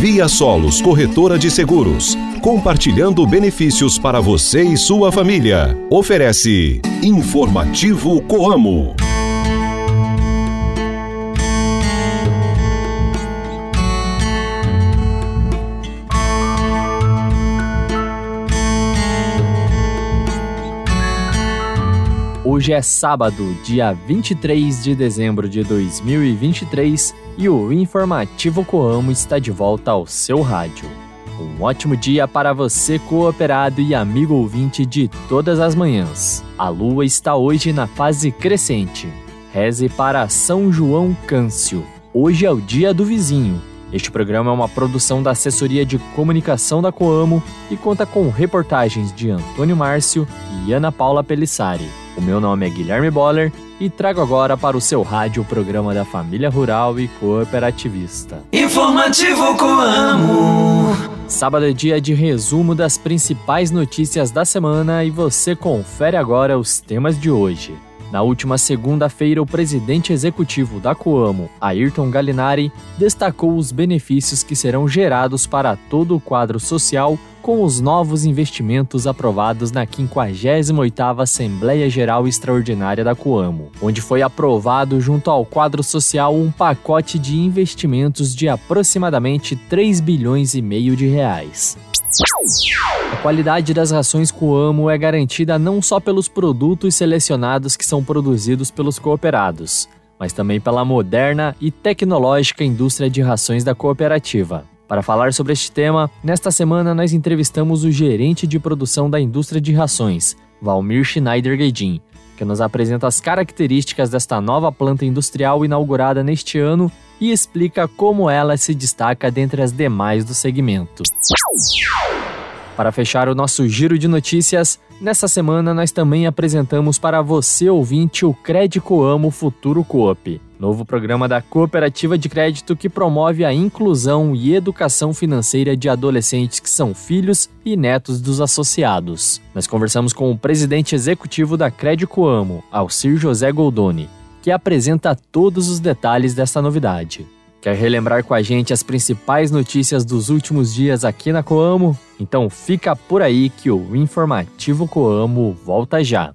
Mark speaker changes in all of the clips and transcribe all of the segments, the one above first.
Speaker 1: Via Solos Corretora de Seguros, compartilhando benefícios para você e sua família. Oferece Informativo Coamo.
Speaker 2: Hoje é sábado, dia 23 de dezembro de 2023 e o Informativo Coamo está de volta ao seu rádio. Um ótimo dia para você, cooperado e amigo ouvinte de todas as manhãs. A lua está hoje na fase crescente. Reze para São João Câncio. Hoje é o dia do vizinho. Este programa é uma produção da Assessoria de Comunicação da Coamo e conta com reportagens de Antônio Márcio e Ana Paula Pelissari. O meu nome é Guilherme Boller e trago agora para o seu rádio o programa da família rural e cooperativista.
Speaker 3: Informativo Coamo.
Speaker 2: Sábado é dia de resumo das principais notícias da semana e você confere agora os temas de hoje. Na última segunda-feira, o presidente executivo da Coamo, Ayrton Galinari, destacou os benefícios que serão gerados para todo o quadro social com os novos investimentos aprovados na 58ª Assembleia Geral Extraordinária da Coamo, onde foi aprovado junto ao quadro social um pacote de investimentos de aproximadamente 3 bilhões e meio de reais. A qualidade das rações Coamo é garantida não só pelos produtos selecionados que são produzidos pelos cooperados, mas também pela moderna e tecnológica indústria de rações da cooperativa. Para falar sobre este tema, nesta semana nós entrevistamos o gerente de produção da indústria de rações, Valmir Schneider Guedin, que nos apresenta as características desta nova planta industrial inaugurada neste ano e explica como ela se destaca dentre as demais do segmento. Para fechar o nosso giro de notícias, nessa semana nós também apresentamos para você ouvinte o Crédito Amo Futuro Coop, novo programa da Cooperativa de Crédito que promove a inclusão e educação financeira de adolescentes que são filhos e netos dos associados. Nós conversamos com o presidente executivo da Crédito Amo, Alcir José Goldoni, que apresenta todos os detalhes dessa novidade. Quer relembrar com a gente as principais notícias dos últimos dias aqui na Coamo? Então fica por aí que o Informativo Coamo volta já.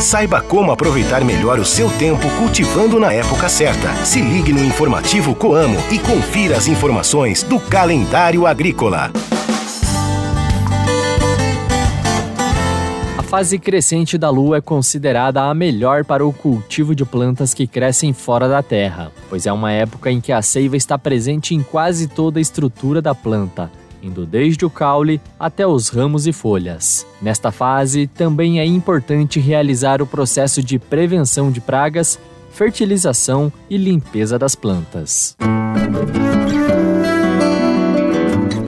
Speaker 1: Saiba como aproveitar melhor o seu tempo cultivando na época certa. Se ligue no informativo Coamo e confira as informações do calendário agrícola.
Speaker 2: A fase crescente da lua é considerada a melhor para o cultivo de plantas que crescem fora da terra, pois é uma época em que a seiva está presente em quase toda a estrutura da planta indo desde o caule até os ramos e folhas. Nesta fase, também é importante realizar o processo de prevenção de pragas, fertilização e limpeza das plantas.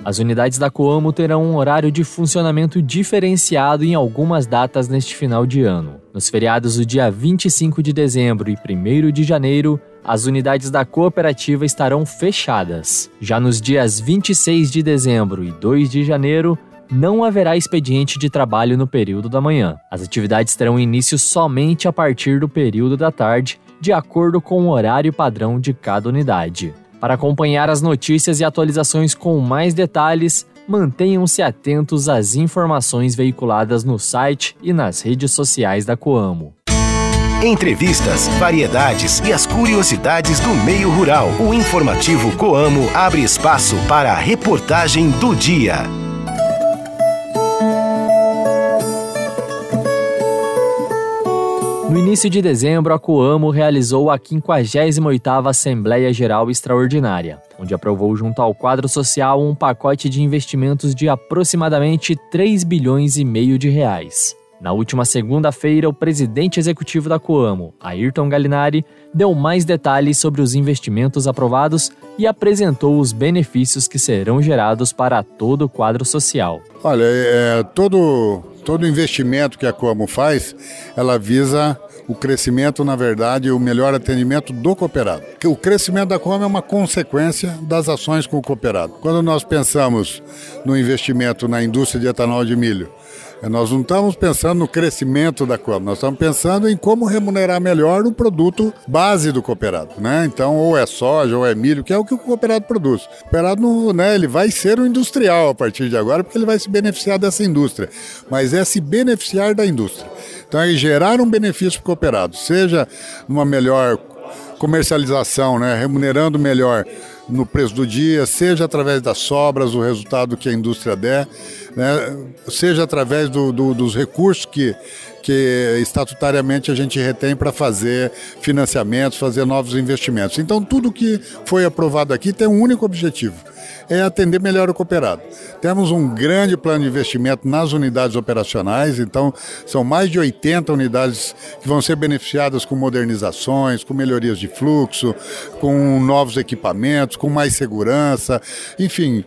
Speaker 2: As unidades da Coamo terão um horário de funcionamento diferenciado em algumas datas neste final de ano. Nos feriados do dia 25 de dezembro e 1 de janeiro, as unidades da cooperativa estarão fechadas. Já nos dias 26 de dezembro e 2 de janeiro, não haverá expediente de trabalho no período da manhã. As atividades terão início somente a partir do período da tarde, de acordo com o horário padrão de cada unidade. Para acompanhar as notícias e atualizações com mais detalhes, mantenham-se atentos às informações veiculadas no site e nas redes sociais da Coamo.
Speaker 1: Entrevistas, variedades e as curiosidades do meio rural. O informativo Coamo abre espaço para a reportagem do dia.
Speaker 2: No início de dezembro, a Coamo realizou a 58ª Assembleia Geral Extraordinária, onde aprovou junto ao quadro social um pacote de investimentos de aproximadamente 3 bilhões e meio de reais. Na última segunda-feira, o presidente executivo da Coamo, Ayrton Galinari, deu mais detalhes sobre os investimentos aprovados e apresentou os benefícios que serão gerados para todo o quadro social.
Speaker 4: Olha, é, todo, todo investimento que a Coamo faz, ela visa o crescimento, na verdade, o melhor atendimento do cooperado. O crescimento da Coamo é uma consequência das ações com o cooperado. Quando nós pensamos no investimento na indústria de etanol de milho, nós não estamos pensando no crescimento da Coamo, nós estamos pensando em como remunerar melhor o produto base do cooperado, né? Então, ou é soja, ou é milho, que é o que o cooperado produz. O cooperado, não, né, ele vai ser um industrial a partir de agora, porque ele vai se beneficiar dessa indústria, mas é se beneficiar da indústria. Então, é gerar um benefício para o cooperado, seja numa melhor comercialização, né, remunerando melhor no preço do dia, seja através das sobras, o resultado que a indústria der, né, seja através do, do, dos recursos que, que estatutariamente a gente retém para fazer financiamentos, fazer novos investimentos. Então, tudo que foi aprovado aqui tem um único objetivo: é atender melhor o cooperado. Temos um grande plano de investimento nas unidades operacionais, então são mais de 80 unidades que vão ser beneficiadas com modernizações, com melhorias de fluxo, com novos equipamentos, com mais segurança, enfim,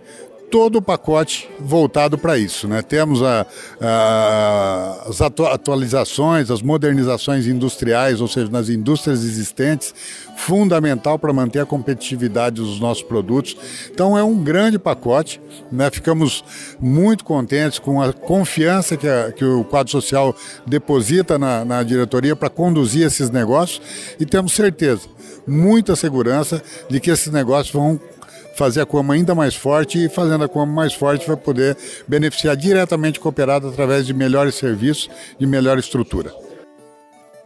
Speaker 4: todo o pacote voltado para isso. Né? Temos a, a, as atualizações, as modernizações industriais, ou seja, nas indústrias existentes, fundamental para manter a competitividade dos nossos produtos. Então é um grande pacote. Né? Ficamos muito contentes com a confiança que, a, que o quadro social deposita na, na diretoria para conduzir esses negócios e temos certeza muita segurança de que esses negócios vão fazer a Coamo ainda mais forte e fazendo a Coamo mais forte vai poder beneficiar diretamente o cooperado através de melhores serviços e melhor estrutura.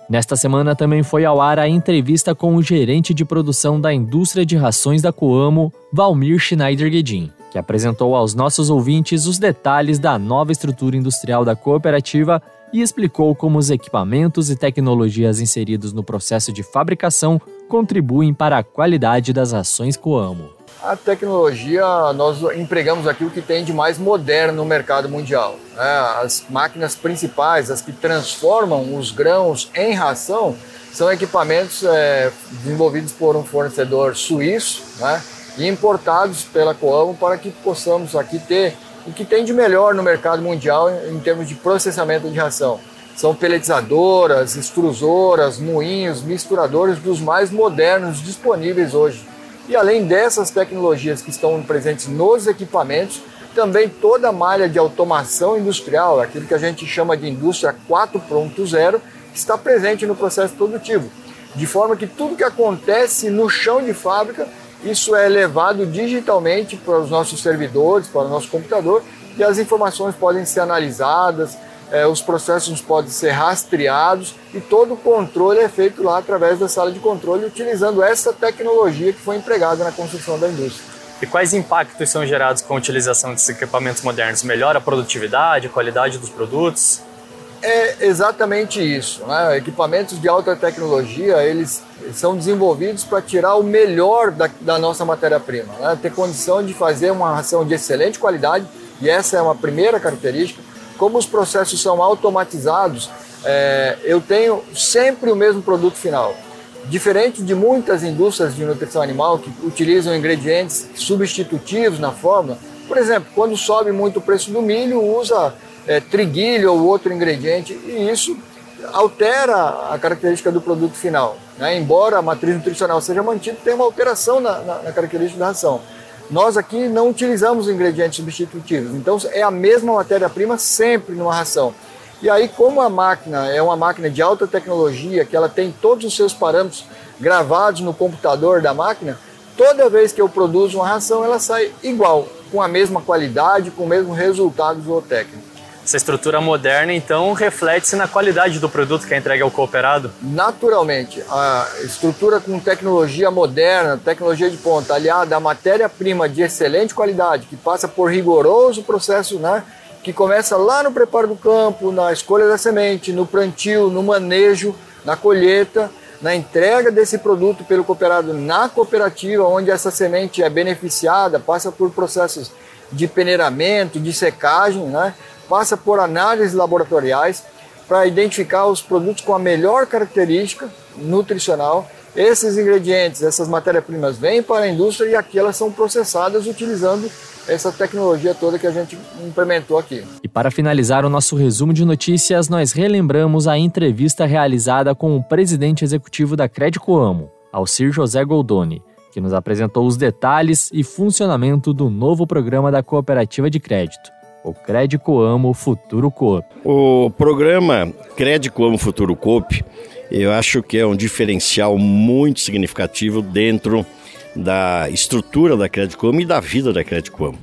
Speaker 2: Nesta semana também foi ao ar a entrevista com o gerente de produção da indústria de rações da Coamo, Valmir Schneider Guedin, que apresentou aos nossos ouvintes os detalhes da nova estrutura industrial da cooperativa e explicou como os equipamentos e tecnologias inseridos no processo de fabricação contribuem para a qualidade das rações Coamo.
Speaker 5: A tecnologia, nós empregamos aqui o que tem de mais moderno no mercado mundial. Né? As máquinas principais, as que transformam os grãos em ração, são equipamentos é, desenvolvidos por um fornecedor suíço né? e importados pela Coamo para que possamos aqui ter o que tem de melhor no mercado mundial em termos de processamento de ração. São peletizadoras, extrusoras, moinhos, misturadores dos mais modernos disponíveis hoje. E além dessas tecnologias que estão presentes nos equipamentos, também toda a malha de automação industrial, aquilo que a gente chama de indústria 4.0, está presente no processo produtivo. De forma que tudo que acontece no chão de fábrica, isso é levado digitalmente para os nossos servidores, para o nosso computador, e as informações podem ser analisadas, é, os processos podem ser rastreados e todo o controle é feito lá através da sala de controle, utilizando essa tecnologia que foi empregada na construção da indústria.
Speaker 2: E quais impactos são gerados com a utilização desses equipamentos modernos? Melhora a produtividade, a qualidade dos produtos?
Speaker 5: É exatamente isso. Né? Equipamentos de alta tecnologia, eles são desenvolvidos para tirar o melhor da, da nossa matéria-prima, né? ter condição de fazer uma ração de excelente qualidade, e essa é uma primeira característica, como os processos são automatizados, é, eu tenho sempre o mesmo produto final. Diferente de muitas indústrias de nutrição animal que utilizam ingredientes substitutivos na fórmula, por exemplo, quando sobe muito o preço do milho, usa é, triguilho ou outro ingrediente e isso altera a característica do produto final. Né? Embora a matriz nutricional seja mantida, tem uma alteração na, na, na característica da ração. Nós aqui não utilizamos ingredientes substitutivos, então é a mesma matéria-prima sempre numa ração. E aí, como a máquina é uma máquina de alta tecnologia, que ela tem todos os seus parâmetros gravados no computador da máquina, toda vez que eu produzo uma ração, ela sai igual, com a mesma qualidade, com o mesmo resultado zootécnico.
Speaker 2: Essa estrutura moderna, então, reflete-se na qualidade do produto que é entregue ao cooperado?
Speaker 5: Naturalmente. A estrutura com tecnologia moderna, tecnologia de ponta, aliada à matéria-prima de excelente qualidade, que passa por rigoroso processo, né? Que começa lá no preparo do campo, na escolha da semente, no plantio, no manejo, na colheita, na entrega desse produto pelo cooperado na cooperativa, onde essa semente é beneficiada, passa por processos de peneiramento, de secagem, né? Passa por análises laboratoriais para identificar os produtos com a melhor característica nutricional. Esses ingredientes, essas matérias-primas vêm para a indústria e aqui elas são processadas utilizando essa tecnologia toda que a gente implementou aqui.
Speaker 2: E para finalizar o nosso resumo de notícias, nós relembramos a entrevista realizada com o presidente executivo da Crédito Amo, Alcir José Goldoni, que nos apresentou os detalhes e funcionamento do novo programa da Cooperativa de Crédito, o Crédito Amo Futuro Coop.
Speaker 6: O programa Crédito Amo Futuro Coop, eu acho que é um diferencial muito significativo dentro da estrutura da Credicom e da vida da Credicom.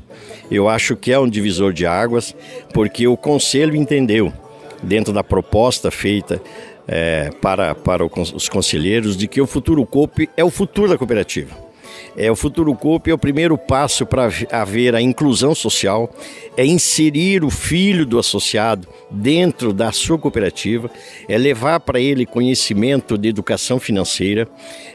Speaker 6: Eu acho que é um divisor de águas, porque o Conselho entendeu, dentro da proposta feita é, para, para os conselheiros, de que o Futuro Coop é o futuro da cooperativa. É, o Futuro Coop é o primeiro passo para haver a inclusão social, é inserir o filho do associado dentro da sua cooperativa, é levar para ele conhecimento de educação financeira,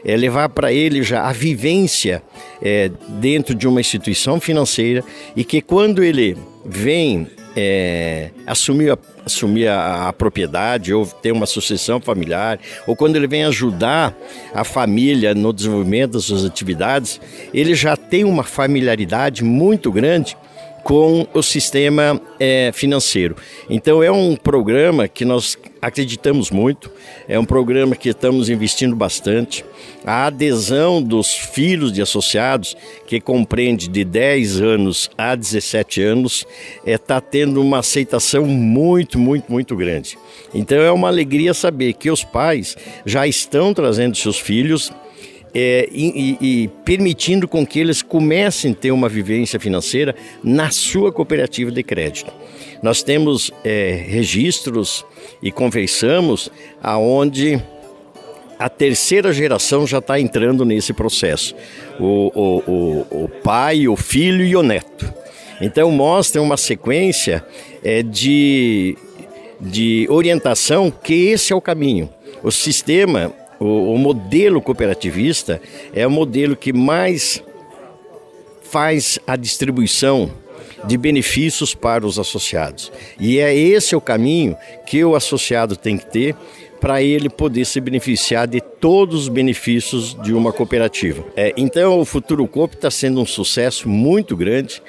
Speaker 6: é levar para ele já a vivência é, dentro de uma instituição financeira e que quando ele vem é, assumir, a, assumir a, a, propriedade ou ter uma sucessão familiar, ou quando ele vem ajudar a família no desenvolvimento das suas atividades, ele já tem uma familiaridade muito grande com o sistema é, financeiro. Então é um programa que nós acreditamos muito, é um programa que estamos investindo bastante. A adesão dos filhos de associados, que compreende de 10 anos a 17 anos, está é, tá tendo uma aceitação muito, muito, muito grande. Então é uma alegria saber que os pais já estão trazendo seus filhos é, e, e, permitindo com que eles comecem a ter uma vivência financeira na sua cooperativa de crédito. Nós temos é, registros e conversamos aonde a terceira geração já está entrando nesse processo. O, o, o, o, pai, o filho e o neto. Então mostra uma sequência é, de, de orientação que esse é o caminho. O sistema o, o modelo cooperativista é o modelo que mais faz a distribuição de benefícios para os associados. E é esse o caminho que o associado tem que ter para ele poder se beneficiar de todos os benefícios de uma cooperativa. É, então, o Futuro Coop está sendo um sucesso muito grande.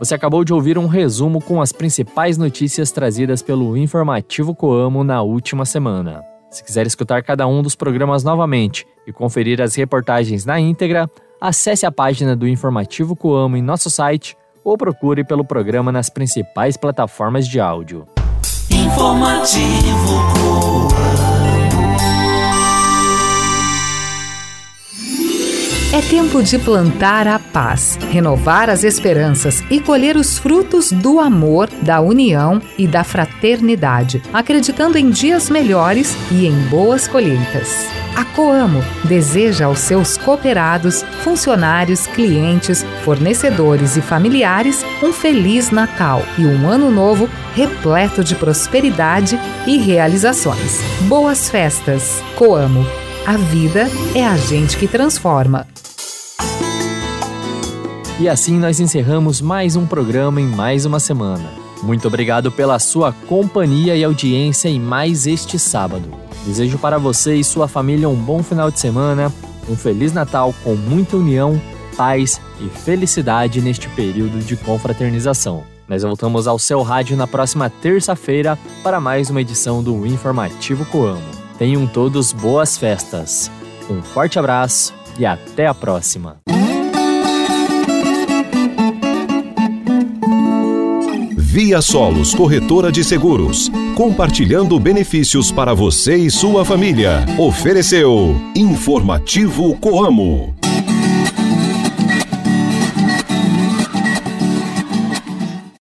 Speaker 2: Você acabou de ouvir um resumo com as principais notícias trazidas pelo Informativo Coamo na última semana. Se quiser escutar cada um dos programas novamente e conferir as reportagens na íntegra, acesse a página do Informativo Coamo em nosso site ou procure pelo programa nas principais plataformas de áudio. Informativo Coamo.
Speaker 7: É tempo de plantar a paz, renovar as esperanças e colher os frutos do amor, da união e da fraternidade, acreditando em dias melhores e em boas colheitas. A Coamo deseja aos seus cooperados, funcionários, clientes, fornecedores e familiares um feliz Natal e um ano novo repleto de prosperidade e realizações. Boas festas! Coamo. A vida é a gente que transforma.
Speaker 2: E assim nós encerramos mais um programa em mais uma semana. Muito obrigado pela sua companhia e audiência em mais este sábado. Desejo para você e sua família um bom final de semana, um Feliz Natal com muita união, paz e felicidade neste período de confraternização. Nós voltamos ao seu rádio na próxima terça-feira para mais uma edição do Informativo Coamo. Tenham todos boas festas. Um forte abraço e até a próxima.
Speaker 1: Via Solos Corretora de Seguros, compartilhando benefícios para você e sua família. Ofereceu Informativo Coamo.